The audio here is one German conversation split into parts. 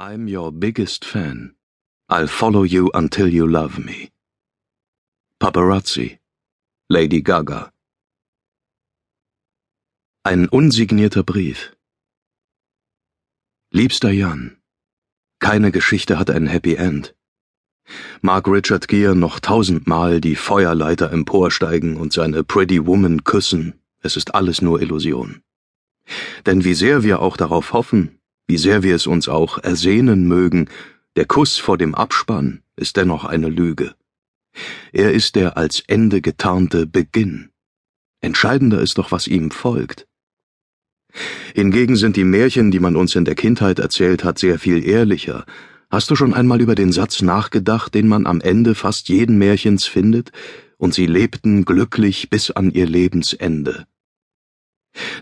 I'm your biggest fan. I'll follow you until you love me. Paparazzi. Lady Gaga. Ein unsignierter Brief. Liebster Jan, keine Geschichte hat ein Happy End. Mag Richard Gere noch tausendmal die Feuerleiter emporsteigen und seine Pretty Woman küssen, es ist alles nur Illusion. Denn wie sehr wir auch darauf hoffen, wie sehr wir es uns auch ersehnen mögen, der Kuss vor dem Abspann ist dennoch eine Lüge. Er ist der als Ende getarnte Beginn. Entscheidender ist doch, was ihm folgt. Hingegen sind die Märchen, die man uns in der Kindheit erzählt hat, sehr viel ehrlicher. Hast du schon einmal über den Satz nachgedacht, den man am Ende fast jeden Märchens findet? Und sie lebten glücklich bis an ihr Lebensende.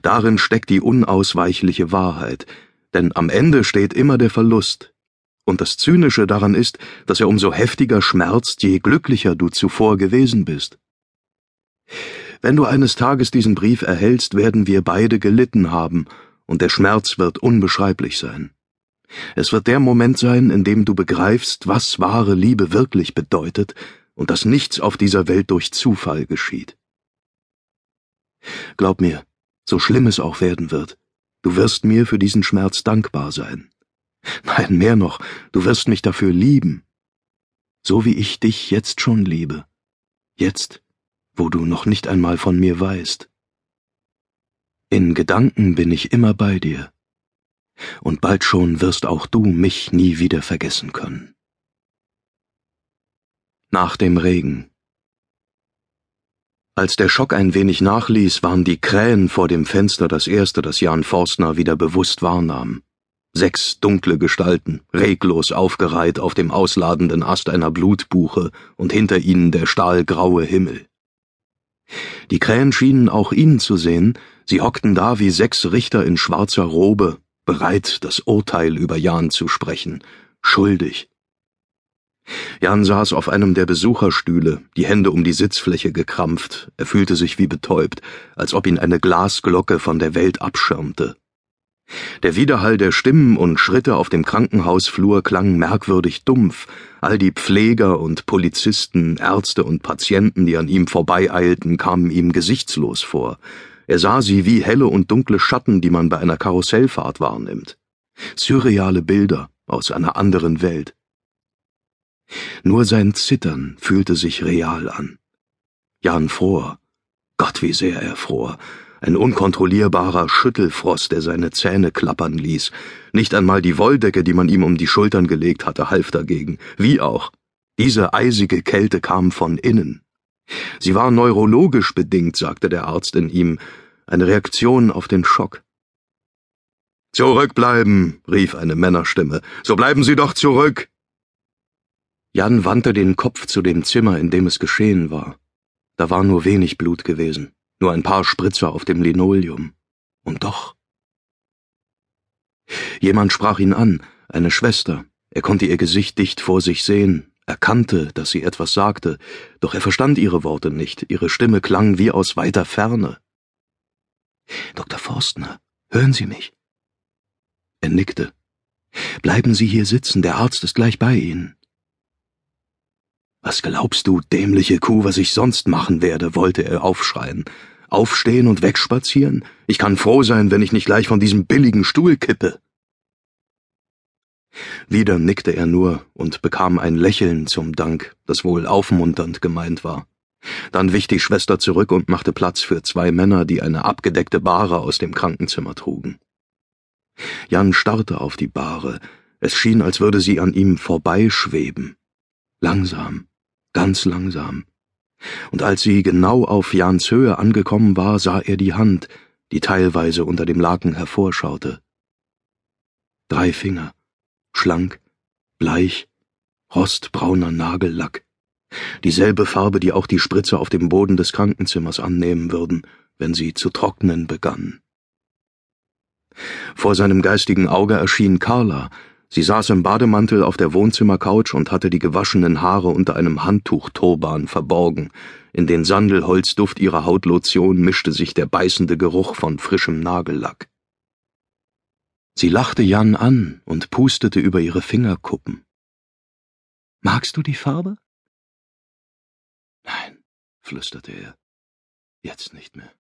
Darin steckt die unausweichliche Wahrheit, denn am Ende steht immer der Verlust. Und das Zynische daran ist, dass er umso heftiger schmerzt, je glücklicher du zuvor gewesen bist. Wenn du eines Tages diesen Brief erhältst, werden wir beide gelitten haben, und der Schmerz wird unbeschreiblich sein. Es wird der Moment sein, in dem du begreifst, was wahre Liebe wirklich bedeutet und dass nichts auf dieser Welt durch Zufall geschieht. Glaub mir, so schlimm es auch werden wird, Du wirst mir für diesen Schmerz dankbar sein. Nein, mehr noch, du wirst mich dafür lieben. So wie ich dich jetzt schon liebe. Jetzt, wo du noch nicht einmal von mir weißt. In Gedanken bin ich immer bei dir. Und bald schon wirst auch du mich nie wieder vergessen können. Nach dem Regen. Als der Schock ein wenig nachließ, waren die Krähen vor dem Fenster das erste, das Jan Forstner wieder bewusst wahrnahm. Sechs dunkle Gestalten, reglos aufgereiht auf dem ausladenden Ast einer Blutbuche und hinter ihnen der stahlgraue Himmel. Die Krähen schienen auch ihn zu sehen, sie hockten da wie sechs Richter in schwarzer Robe, bereit, das Urteil über Jan zu sprechen, schuldig, Jan saß auf einem der Besucherstühle, die Hände um die Sitzfläche gekrampft, er fühlte sich wie betäubt, als ob ihn eine Glasglocke von der Welt abschirmte. Der Widerhall der Stimmen und Schritte auf dem Krankenhausflur klang merkwürdig dumpf, all die Pfleger und Polizisten, Ärzte und Patienten, die an ihm vorbeieilten, kamen ihm gesichtslos vor. Er sah sie wie helle und dunkle Schatten, die man bei einer Karussellfahrt wahrnimmt. Surreale Bilder aus einer anderen Welt. Nur sein Zittern fühlte sich real an. Jan fror. Gott, wie sehr er fror. Ein unkontrollierbarer Schüttelfrost, der seine Zähne klappern ließ. Nicht einmal die Wolldecke, die man ihm um die Schultern gelegt hatte, half dagegen. Wie auch. Diese eisige Kälte kam von innen. Sie war neurologisch bedingt, sagte der Arzt in ihm, eine Reaktion auf den Schock. Zurückbleiben, rief eine Männerstimme. So bleiben Sie doch zurück. Jan wandte den Kopf zu dem Zimmer, in dem es geschehen war. Da war nur wenig Blut gewesen, nur ein paar Spritzer auf dem Linoleum. Und doch. Jemand sprach ihn an, eine Schwester. Er konnte ihr Gesicht dicht vor sich sehen, erkannte, dass sie etwas sagte, doch er verstand ihre Worte nicht, ihre Stimme klang wie aus weiter Ferne. Dr. Forstner, hören Sie mich? Er nickte. Bleiben Sie hier sitzen, der Arzt ist gleich bei Ihnen. Was glaubst du, dämliche Kuh, was ich sonst machen werde, wollte er aufschreien. Aufstehen und wegspazieren? Ich kann froh sein, wenn ich nicht gleich von diesem billigen Stuhl kippe. Wieder nickte er nur und bekam ein Lächeln zum Dank, das wohl aufmunternd gemeint war. Dann wich die Schwester zurück und machte Platz für zwei Männer, die eine abgedeckte Bahre aus dem Krankenzimmer trugen. Jan starrte auf die Bahre. Es schien, als würde sie an ihm vorbeischweben. Langsam, ganz langsam. Und als sie genau auf Jans Höhe angekommen war, sah er die Hand, die teilweise unter dem Laken hervorschaute. Drei Finger, schlank, bleich, rostbrauner Nagellack. Dieselbe Farbe, die auch die Spritze auf dem Boden des Krankenzimmers annehmen würden, wenn sie zu trocknen begannen. Vor seinem geistigen Auge erschien Carla, Sie saß im Bademantel auf der Wohnzimmercouch und hatte die gewaschenen Haare unter einem Handtuchturban verborgen. In den Sandelholzduft ihrer Hautlotion mischte sich der beißende Geruch von frischem Nagellack. Sie lachte Jan an und pustete über ihre Fingerkuppen. Magst du die Farbe? Nein, flüsterte er. Jetzt nicht mehr.